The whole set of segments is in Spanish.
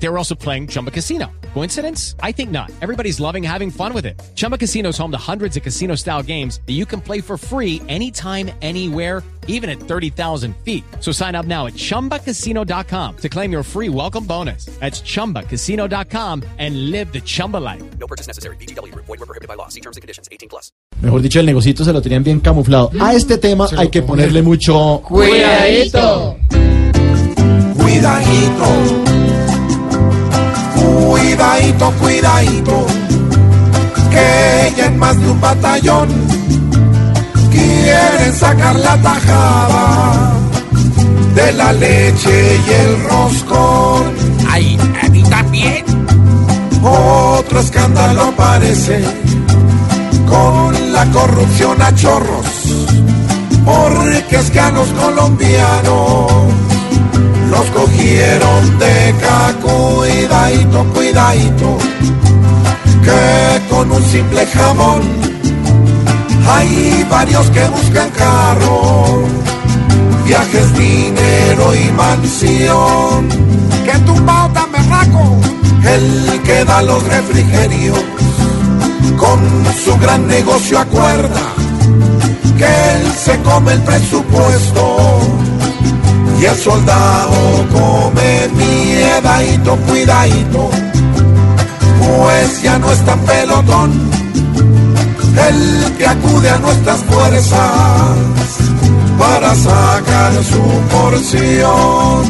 They were also playing Chumba Casino. Coincidence? I think not. Everybody's loving having fun with it. Chumba Casino is home to hundreds of casino style games that you can play for free anytime, anywhere, even at 30,000 feet. So sign up now at chumbacasino.com to claim your free welcome bonus. That's chumbacasino.com and live the Chumba life. No purchase necessary. BGW. Void were prohibited by law. See terms and conditions. 18 plus. Mejor dicho, el negocito se lo tenían bien camuflado. A este tema hay que ponerle mucho Cuidadito. Cuidadito, cuidadito, cuidadito, que ya en más de un batallón quieren sacar la tajada de la leche y el roscón. Ay, a mí también. Otro escándalo aparece con la corrupción a chorros, porque es que a los colombianos los cogieron de cuidadito, que con un simple jamón hay varios que buscan carro, viajes, dinero y mansión. Que tumbado tan berraco, el que da los refrigerios, con su gran negocio acuerda que él se come el presupuesto y el soldado come miedadito, cuidadito, pues ya no es tan pelotón el que acude a nuestras fuerzas para sacar su porción,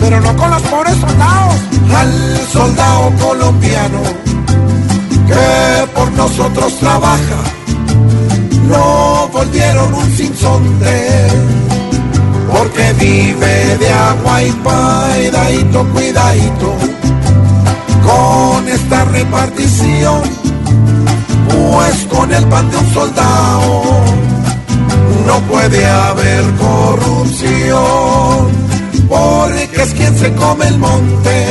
pero no con los pobres soldados, al soldado colombiano que por nosotros trabaja, lo volvieron un sinsonte porque vive de agua y cuidadito, cuidadito, con esta repartición, pues con el pan de un soldado no puede haber corrupción, porque es quien se come el monte,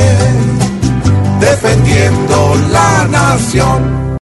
defendiendo la nación.